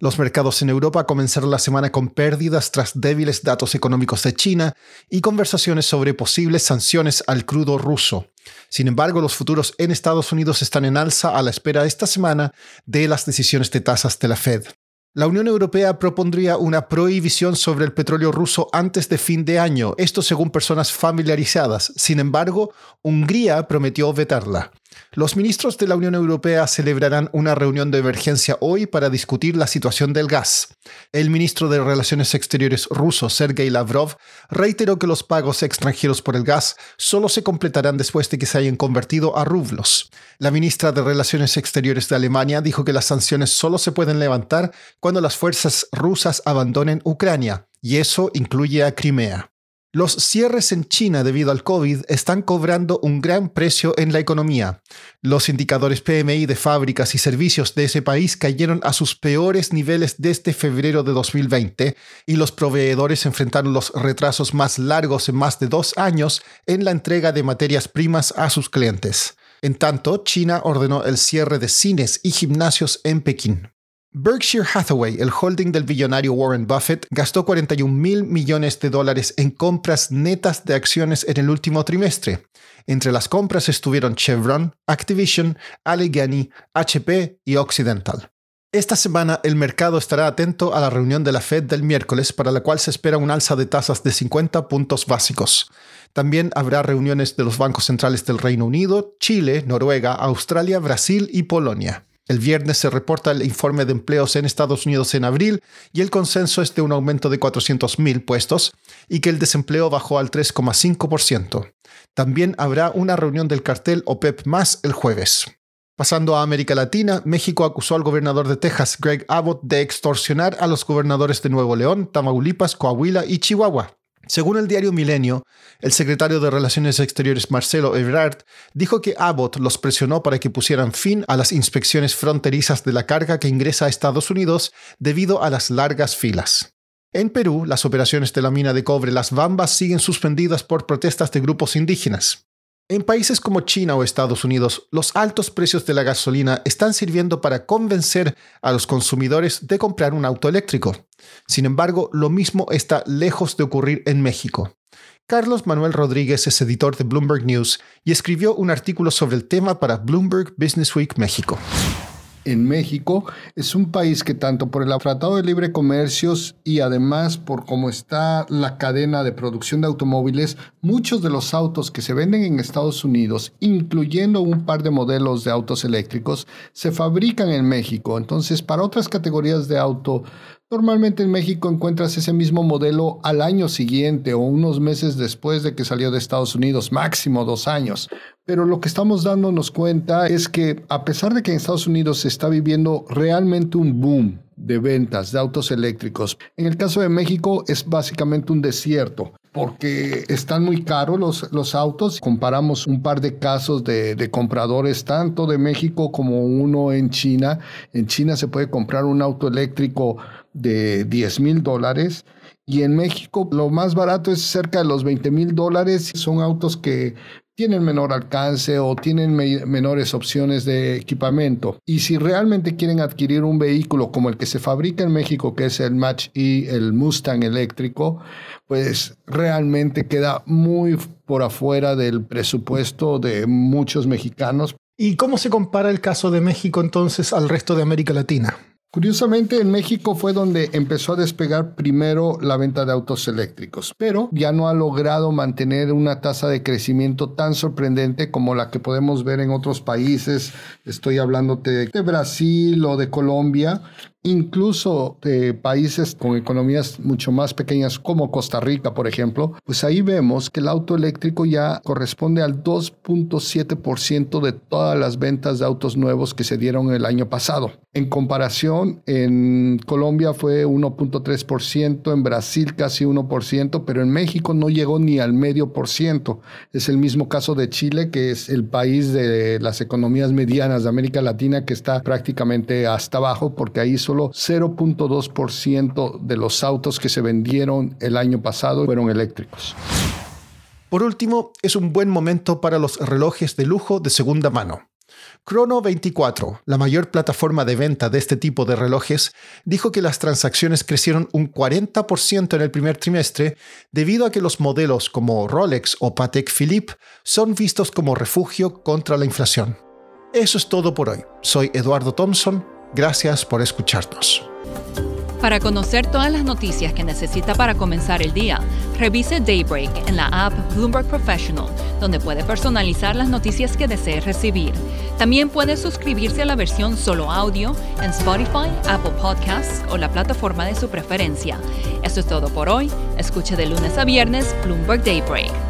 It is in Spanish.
Los mercados en Europa comenzaron la semana con pérdidas tras débiles datos económicos de China y conversaciones sobre posibles sanciones al crudo ruso. Sin embargo, los futuros en Estados Unidos están en alza a la espera esta semana de las decisiones de tasas de la Fed. La Unión Europea propondría una prohibición sobre el petróleo ruso antes de fin de año, esto según personas familiarizadas. Sin embargo, Hungría prometió vetarla. Los ministros de la Unión Europea celebrarán una reunión de emergencia hoy para discutir la situación del gas. El ministro de Relaciones Exteriores ruso, Sergei Lavrov, reiteró que los pagos extranjeros por el gas solo se completarán después de que se hayan convertido a rublos. La ministra de Relaciones Exteriores de Alemania dijo que las sanciones solo se pueden levantar cuando las fuerzas rusas abandonen Ucrania, y eso incluye a Crimea. Los cierres en China debido al COVID están cobrando un gran precio en la economía. Los indicadores PMI de fábricas y servicios de ese país cayeron a sus peores niveles desde febrero de 2020 y los proveedores enfrentaron los retrasos más largos en más de dos años en la entrega de materias primas a sus clientes. En tanto, China ordenó el cierre de cines y gimnasios en Pekín. Berkshire Hathaway, el holding del billonario Warren Buffett, gastó 41 mil millones de dólares en compras netas de acciones en el último trimestre. Entre las compras estuvieron Chevron, Activision, Allegheny, HP y Occidental. Esta semana el mercado estará atento a la reunión de la Fed del miércoles para la cual se espera un alza de tasas de 50 puntos básicos. También habrá reuniones de los bancos centrales del Reino Unido, Chile, Noruega, Australia, Brasil y Polonia. El viernes se reporta el informe de empleos en Estados Unidos en abril y el consenso es de un aumento de 400.000 puestos y que el desempleo bajó al 3,5%. También habrá una reunión del cartel OPEP más el jueves. Pasando a América Latina, México acusó al gobernador de Texas, Greg Abbott, de extorsionar a los gobernadores de Nuevo León, Tamaulipas, Coahuila y Chihuahua. Según el diario Milenio, el secretario de Relaciones Exteriores Marcelo Ebrard dijo que Abbott los presionó para que pusieran fin a las inspecciones fronterizas de la carga que ingresa a Estados Unidos debido a las largas filas. En Perú, las operaciones de la mina de cobre Las Bambas siguen suspendidas por protestas de grupos indígenas. En países como China o Estados Unidos, los altos precios de la gasolina están sirviendo para convencer a los consumidores de comprar un auto eléctrico. Sin embargo, lo mismo está lejos de ocurrir en México. Carlos Manuel Rodríguez es editor de Bloomberg News y escribió un artículo sobre el tema para Bloomberg Business Week México en México es un país que tanto por el Tratado de Libre Comercios y además por cómo está la cadena de producción de automóviles, muchos de los autos que se venden en Estados Unidos, incluyendo un par de modelos de autos eléctricos, se fabrican en México. Entonces, para otras categorías de auto, Normalmente en México encuentras ese mismo modelo al año siguiente o unos meses después de que salió de Estados Unidos, máximo dos años. Pero lo que estamos dándonos cuenta es que a pesar de que en Estados Unidos se está viviendo realmente un boom de ventas de autos eléctricos, en el caso de México es básicamente un desierto porque están muy caros los, los autos. Comparamos un par de casos de, de, compradores, tanto de México como uno en China. En China se puede comprar un auto eléctrico de 10 mil dólares. Y en México lo más barato es cerca de los 20 mil dólares. Son autos que tienen menor alcance o tienen menores opciones de equipamiento. Y si realmente quieren adquirir un vehículo como el que se fabrica en México, que es el Match y el Mustang eléctrico, pues realmente queda muy por afuera del presupuesto de muchos mexicanos. ¿Y cómo se compara el caso de México entonces al resto de América Latina? Curiosamente, en México fue donde empezó a despegar primero la venta de autos eléctricos, pero ya no ha logrado mantener una tasa de crecimiento tan sorprendente como la que podemos ver en otros países. Estoy hablándote de Brasil o de Colombia, incluso de países con economías mucho más pequeñas como Costa Rica, por ejemplo, pues ahí vemos que el auto eléctrico ya corresponde al 2.7% de todas las ventas de autos nuevos que se dieron el año pasado. En comparación, en Colombia fue 1.3%, en Brasil casi 1%, pero en México no llegó ni al medio por ciento. Es el mismo caso de Chile, que es el país de las economías medianas de América Latina que está prácticamente hasta abajo, porque ahí solo 0.2% de los autos que se vendieron el año pasado fueron eléctricos. Por último, es un buen momento para los relojes de lujo de segunda mano. Chrono 24, la mayor plataforma de venta de este tipo de relojes, dijo que las transacciones crecieron un 40% en el primer trimestre debido a que los modelos como Rolex o Patek Philippe son vistos como refugio contra la inflación. Eso es todo por hoy. Soy Eduardo Thompson. Gracias por escucharnos. Para conocer todas las noticias que necesita para comenzar el día, revise Daybreak en la app Bloomberg Professional, donde puede personalizar las noticias que desee recibir. También puede suscribirse a la versión solo audio en Spotify, Apple Podcasts o la plataforma de su preferencia. Eso es todo por hoy. Escuche de lunes a viernes Bloomberg Daybreak.